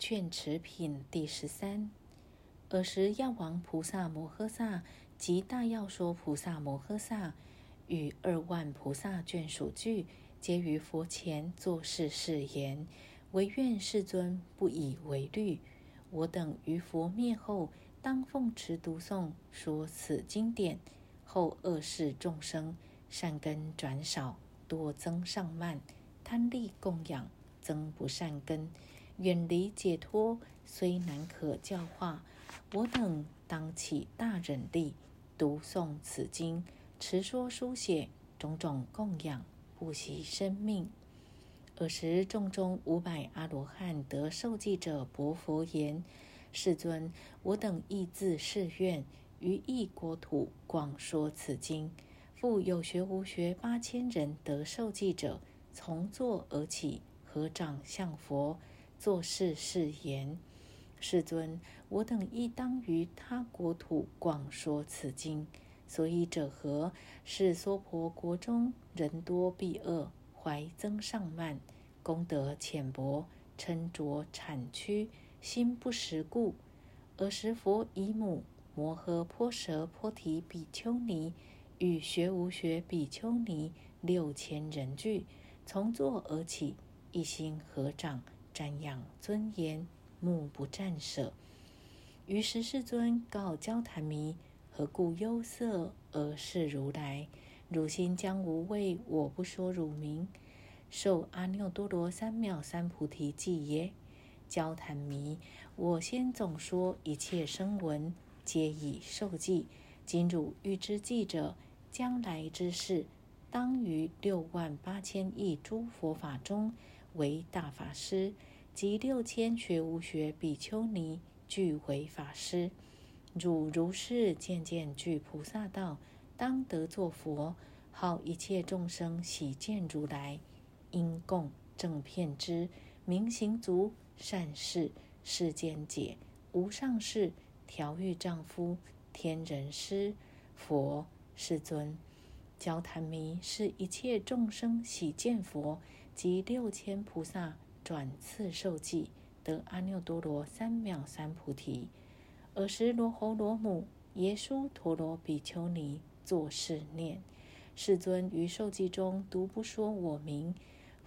劝持品第十三。尔时，药王菩萨摩诃萨及大药说菩萨摩诃萨与二万菩萨眷属俱，皆于佛前作是誓言：唯愿世尊不以为虑。我等于佛灭后，当奉持读诵说此经典。后恶世众生善根转少，多增上慢，贪利供养，增不善根。远离解脱，虽难可教化。我等当起大忍力，读诵此经，持说书写，种种供养，不惜生命。尔时，众中五百阿罗汉得受记者薄佛言：“世尊，我等亦自誓愿，于异国土广说此经。复有学无学八千人得受记者，从座而起，合掌向佛。”作是誓言：世尊，我等亦当于他国土广说此经。所以者何？是娑婆国中人多弊恶，怀增上慢，功德浅薄，嗔浊产屈，心不实故。尔时佛以母摩诃婆舍波提比丘尼与学无学比丘尼六千人俱，从座而起，一心合掌。瞻仰尊严，目不战舍。于是世尊告焦檀弥：何故忧色而视如来？汝心将无畏，我不说汝名。受阿耨多罗三藐三菩提记耶？焦檀弥：我先总说一切声闻，皆已受记。今汝欲知记者，将来之事，当于六万八千亿诸佛法中为大法师。及六千学无学比丘尼俱为法师，汝如是渐渐具菩萨道，当得作佛，号一切众生喜见如来，因供正片之明行足善事世间解无上士调御丈夫天人师佛世尊，教檀弥是一切众生喜见佛及六千菩萨。转次受记，得阿耨多罗三藐三菩提。尔时罗侯罗母耶稣陀罗比丘尼作是念：世尊于受记中独不说我名。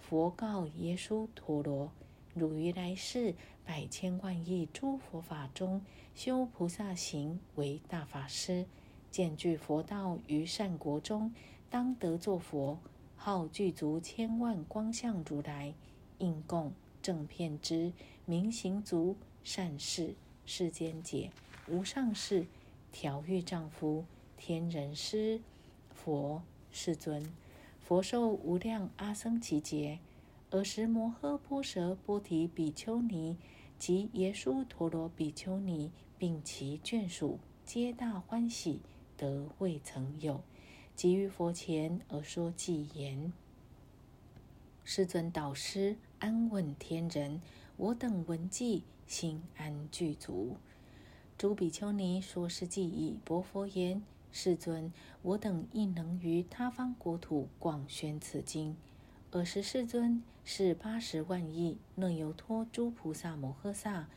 佛告耶稣陀罗：汝于来世百千万亿诸佛法中修菩萨行为大法师，见具佛道于善国中，当得作佛，号具足千万光相如来。应供正片之明行足善事世间解无上士调御丈夫天人师佛世尊佛寿无量阿僧祇劫。尔时摩诃波舍波提比丘尼及耶输陀罗比丘尼并其眷属皆大欢喜，得未曾有，即于佛前而说偈言。世尊导师安问天人，我等闻记心安具足。诸比丘尼说是记已，薄佛言：世尊，我等亦能于他方国土广宣此经。尔时世尊是八十万亿那由托诸菩萨摩诃萨，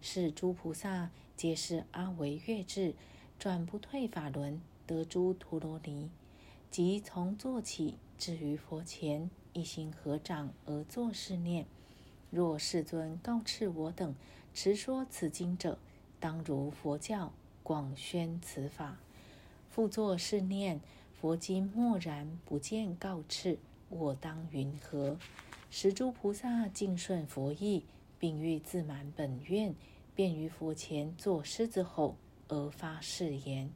是诸菩萨皆是阿维月智，转不退法轮，得诸陀罗尼，即从坐起至于佛前。一心合掌而作是念：若世尊告敕我等持说此经者，当如佛教广宣此法。复作是念：佛经默然不见告敕，我当云何？十诸菩萨尽顺佛意，并欲自满本愿，便于佛前作狮子吼而发誓言：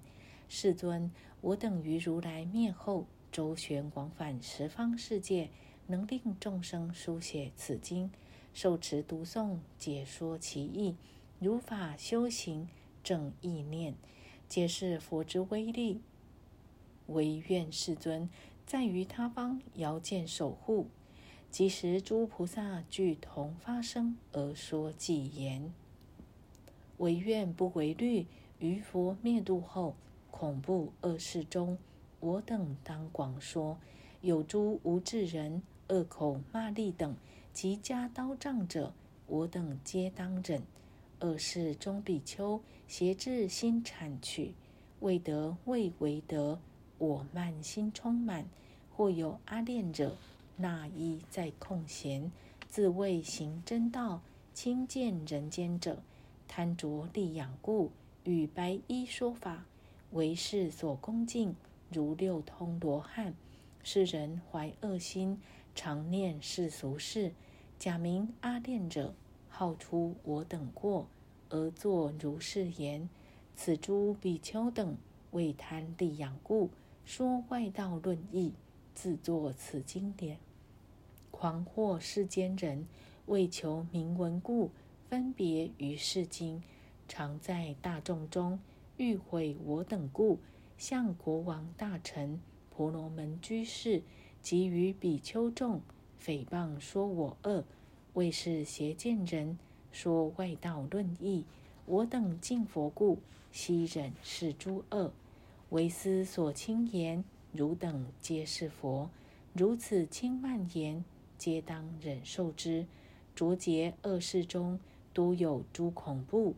世尊，我等于如来灭后，周旋往返十方世界。能令众生书写此经，受持读诵，解说其意，如法修行，正意念，皆是佛之威力。唯愿世尊在于他方遥见守护，即时诸菩萨俱同发声而说偈言：唯愿不为虑，于佛灭度后，恐怖恶事中，我等当广说，有诸无智人。恶口骂力等及加刀杖者，我等皆当忍。恶事中比丘邪智心产取，未得未为得，我慢心充满。或有阿恋者，那一在空闲，自谓行真道，亲见人间者，贪着利养故，与白衣说法，为世所恭敬，如六通罗汉。世人怀恶心，常念世俗事，假名阿恋者，好出我等过，而作如是言：此诸比丘等为贪利养故，说外道论义。自作此经典，狂惑世间人，为求名闻故，分别于世经，常在大众中欲毁我等故，向国王大臣、婆罗门居士及于比丘众诽谤说我恶，为是邪见人，说外道论义。我等敬佛故，悉忍是诸恶，为斯所轻言。汝等皆是佛，如此轻慢言，皆当忍受之。浊劫恶世中，多有诸恐怖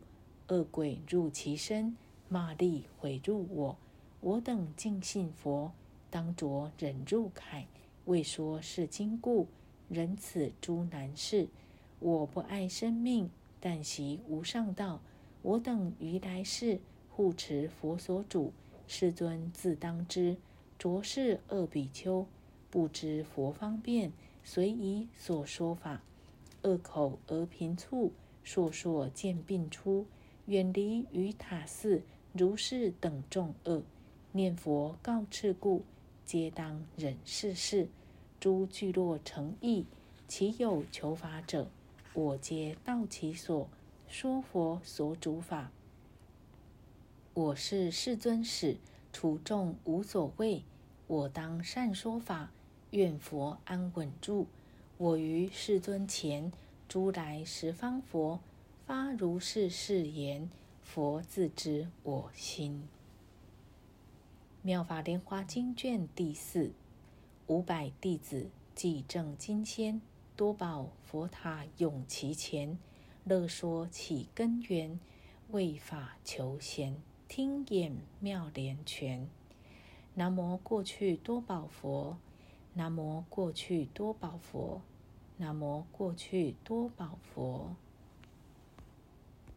恶鬼入其身，骂力毁入我。我等敬信佛，当着忍入铠，未说是经故，忍此诸难事。我不爱生命，但习无上道。我等于来世护持佛所主，世尊自当知。浊是恶比丘，不知佛方便，随以所说法，恶口而频促，烁烁见病出，远离于塔寺，如是等众恶，念佛告敕故，皆当忍世事。诸聚落成意，其有求法者，我皆到其所，说佛所主法。我是世尊使，处众无所谓。我当善说法，愿佛安稳住。我于世尊前，诸来十方佛发如是誓言，佛自知我心。妙法莲华经卷第四，五百弟子即正金仙，多宝佛塔永其前，乐说起根源，为法求贤，听演妙莲泉。南无过去多宝佛，南无过去多宝佛，南无过去多宝佛。